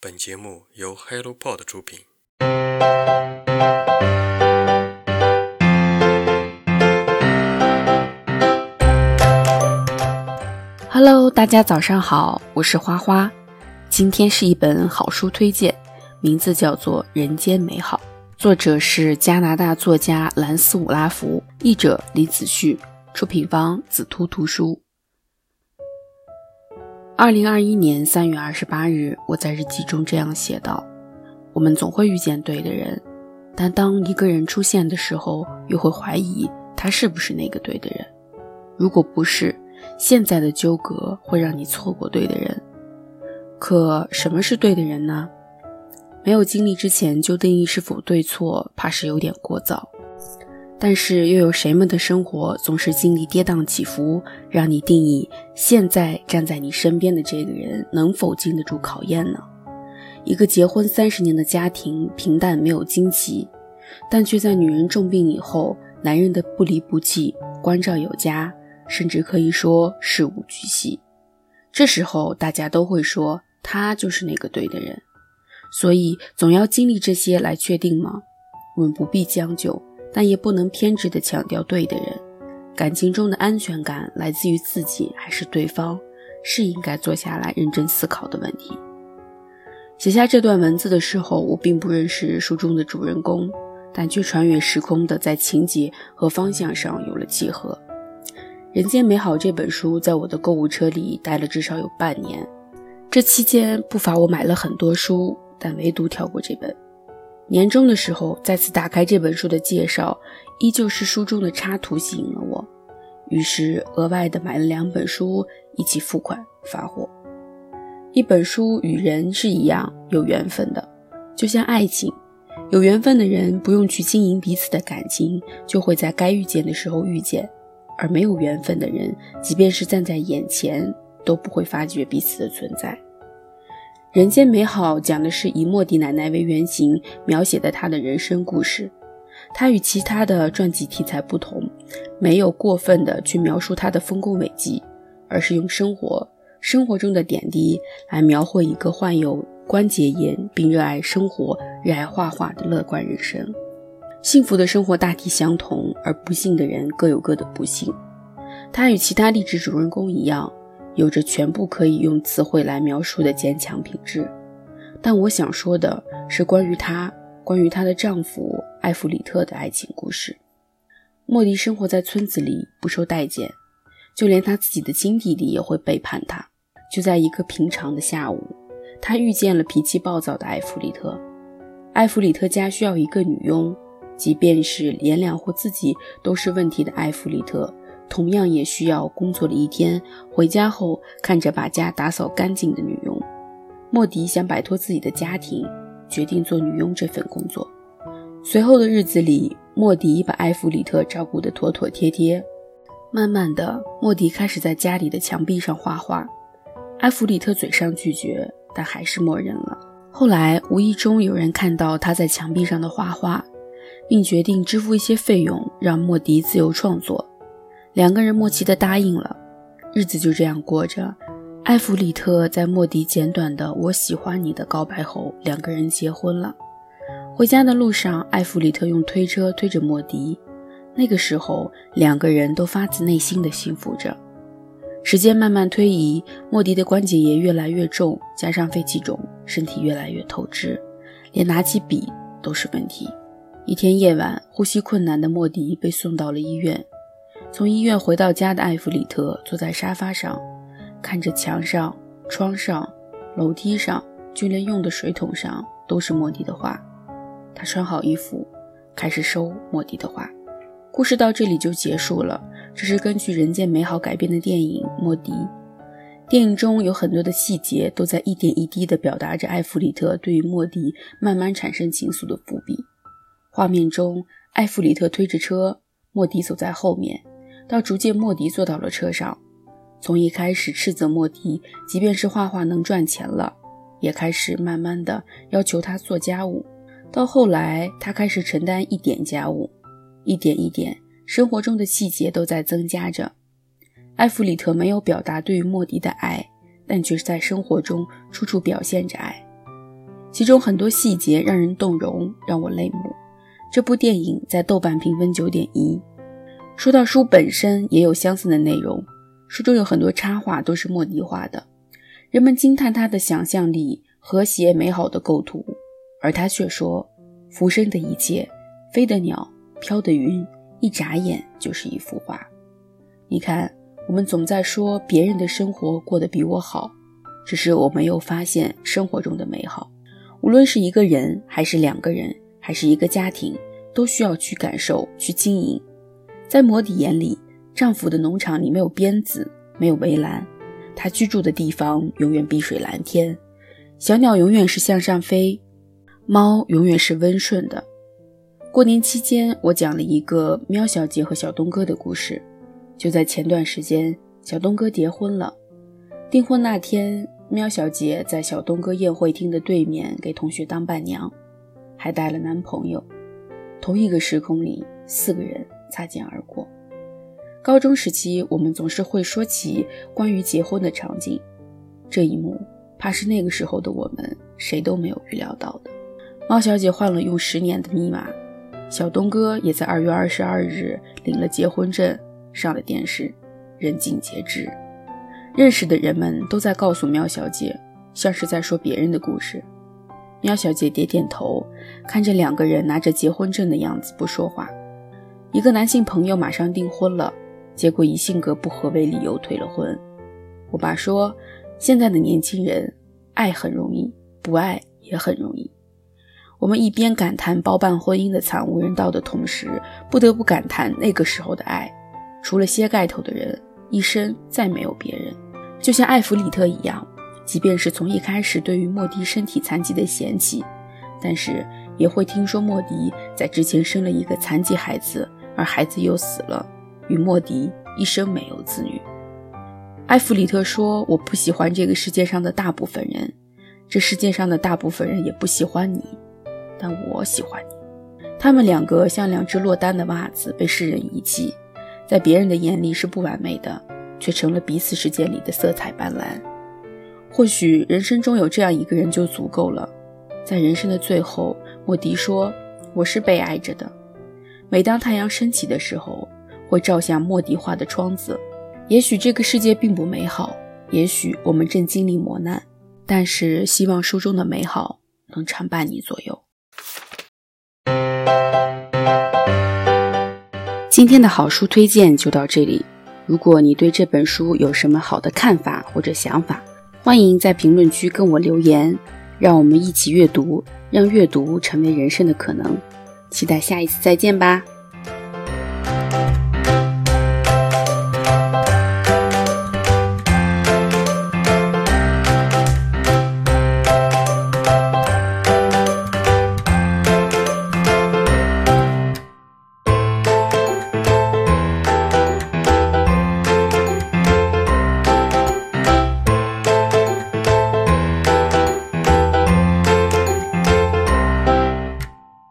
本节目由 HelloPod 出品。Hello，大家早上好，我是花花。今天是一本好书推荐，名字叫做《人间美好》，作者是加拿大作家兰斯伍拉福，译者李子旭，出品方紫图图书。二零二一年三月二十八日，我在日记中这样写道：“我们总会遇见对的人，但当一个人出现的时候，又会怀疑他是不是那个对的人。如果不是，现在的纠葛会让你错过对的人。可什么是对的人呢？没有经历之前就定义是否对错，怕是有点过早。”但是又有谁们的生活总是经历跌宕起伏，让你定义现在站在你身边的这个人能否经得住考验呢？一个结婚三十年的家庭平淡没有惊奇，但却在女人重病以后，男人的不离不弃、关照有加，甚至可以说事无巨细。这时候大家都会说他就是那个对的人，所以总要经历这些来确定吗？我们不必将就。但也不能偏执地强调对的人，感情中的安全感来自于自己还是对方，是应该坐下来认真思考的问题。写下这段文字的时候，我并不认识书中的主人公，但却穿越时空的在情节和方向上有了契合。《人间美好》这本书在我的购物车里待了至少有半年，这期间不乏我买了很多书，但唯独跳过这本。年终的时候，再次打开这本书的介绍，依旧是书中的插图吸引了我，于是额外的买了两本书一起付款发货。一本书与人是一样有缘分的，就像爱情，有缘分的人不用去经营彼此的感情，就会在该遇见的时候遇见；而没有缘分的人，即便是站在眼前，都不会发觉彼此的存在。人间美好讲的是以莫迪奶奶为原型描写的她的人生故事。她与其他的传记题材不同，没有过分的去描述她的丰功伟绩，而是用生活生活中的点滴来描绘一个患有关节炎并热爱生活、热爱画画的乐观人生。幸福的生活大体相同，而不幸的人各有各的不幸。她与其他励志主人公一样。有着全部可以用词汇来描述的坚强品质，但我想说的是关于她，关于她的丈夫艾弗里特的爱情故事。莫迪生活在村子里，不受待见，就连他自己的亲弟弟也会背叛他。就在一个平常的下午，他遇见了脾气暴躁的艾弗里特。艾弗里特家需要一个女佣，即便是连养活自己都是问题的艾弗里特。同样也需要工作了一天，回家后看着把家打扫干净的女佣，莫迪想摆脱自己的家庭，决定做女佣这份工作。随后的日子里，莫迪把艾弗里特照顾得妥妥帖帖。慢慢的，莫迪开始在家里的墙壁上画画，艾弗里特嘴上拒绝，但还是默认了。后来无意中有人看到他在墙壁上的画画，并决定支付一些费用，让莫迪自由创作。两个人默契地答应了，日子就这样过着。艾弗里特在莫迪简短的“我喜欢你”的告白后，两个人结婚了。回家的路上，艾弗里特用推车推着莫迪。那个时候，两个人都发自内心的幸福着。时间慢慢推移，莫迪的关节炎越来越重，加上肺气肿，身体越来越透支，连拿起笔都是问题。一天夜晚，呼吸困难的莫迪被送到了医院。从医院回到家的艾弗里特坐在沙发上，看着墙上、窗上、楼梯上，就连用的水桶上都是莫迪的画。他穿好衣服，开始收莫迪的画。故事到这里就结束了。这是根据《人间美好》改编的电影《莫迪》。电影中有很多的细节都在一点一滴地表达着艾弗里特对于莫迪慢慢产生情愫的伏笔。画面中，艾弗里特推着车，莫迪走在后面。到逐渐，莫迪坐到了车上。从一开始斥责莫迪，即便是画画能赚钱了，也开始慢慢的要求他做家务。到后来，他开始承担一点家务，一点一点，生活中的细节都在增加着。艾弗里特没有表达对于莫迪的爱，但却是在生活中处处表现着爱。其中很多细节让人动容，让我泪目。这部电影在豆瓣评分九点一。说到书本身，也有相似的内容。书中有很多插画都是莫迪画的，人们惊叹他的想象力、和谐美好的构图，而他却说：“浮生的一切，飞的鸟，飘的云，一眨眼就是一幅画。”你看，我们总在说别人的生活过得比我好，只是我没有发现生活中的美好。无论是一个人，还是两个人，还是一个家庭，都需要去感受、去经营。在摩迪眼里，丈夫的农场里没有鞭子，没有围栏，他居住的地方永远碧水蓝天，小鸟永远是向上飞，猫永远是温顺的。过年期间，我讲了一个喵小姐和小东哥的故事。就在前段时间，小东哥结婚了。订婚那天，喵小姐在小东哥宴会厅的对面给同学当伴娘，还带了男朋友。同一个时空里，四个人擦肩而过。高中时期，我们总是会说起关于结婚的场景，这一幕怕是那个时候的我们谁都没有预料到的。猫小姐换了用十年的密码，小东哥也在二月二十二日领了结婚证。上了电视，人尽皆知。认识的人们都在告诉喵小姐，像是在说别人的故事。喵小姐点点头，看着两个人拿着结婚证的样子不说话。一个男性朋友马上订婚了，结果以性格不合为理由退了婚。我爸说，现在的年轻人爱很容易，不爱也很容易。我们一边感叹包办婚姻的惨无人道的同时，不得不感叹那个时候的爱。除了掀盖头的人，一生再没有别人。就像艾弗里特一样，即便是从一开始对于莫迪身体残疾的嫌弃，但是也会听说莫迪在之前生了一个残疾孩子，而孩子又死了，与莫迪一生没有子女。埃弗里特说：“我不喜欢这个世界上的大部分人，这世界上的大部分人也不喜欢你，但我喜欢你。”他们两个像两只落单的袜子，被世人遗弃。在别人的眼里是不完美的，却成了彼此世界里的色彩斑斓。或许人生中有这样一个人就足够了。在人生的最后，莫迪说：“我是被爱着的。”每当太阳升起的时候，会照向莫迪画的窗子。也许这个世界并不美好，也许我们正经历磨难，但是希望书中的美好能常伴你左右。今天的好书推荐就到这里。如果你对这本书有什么好的看法或者想法，欢迎在评论区跟我留言，让我们一起阅读，让阅读成为人生的可能。期待下一次再见吧。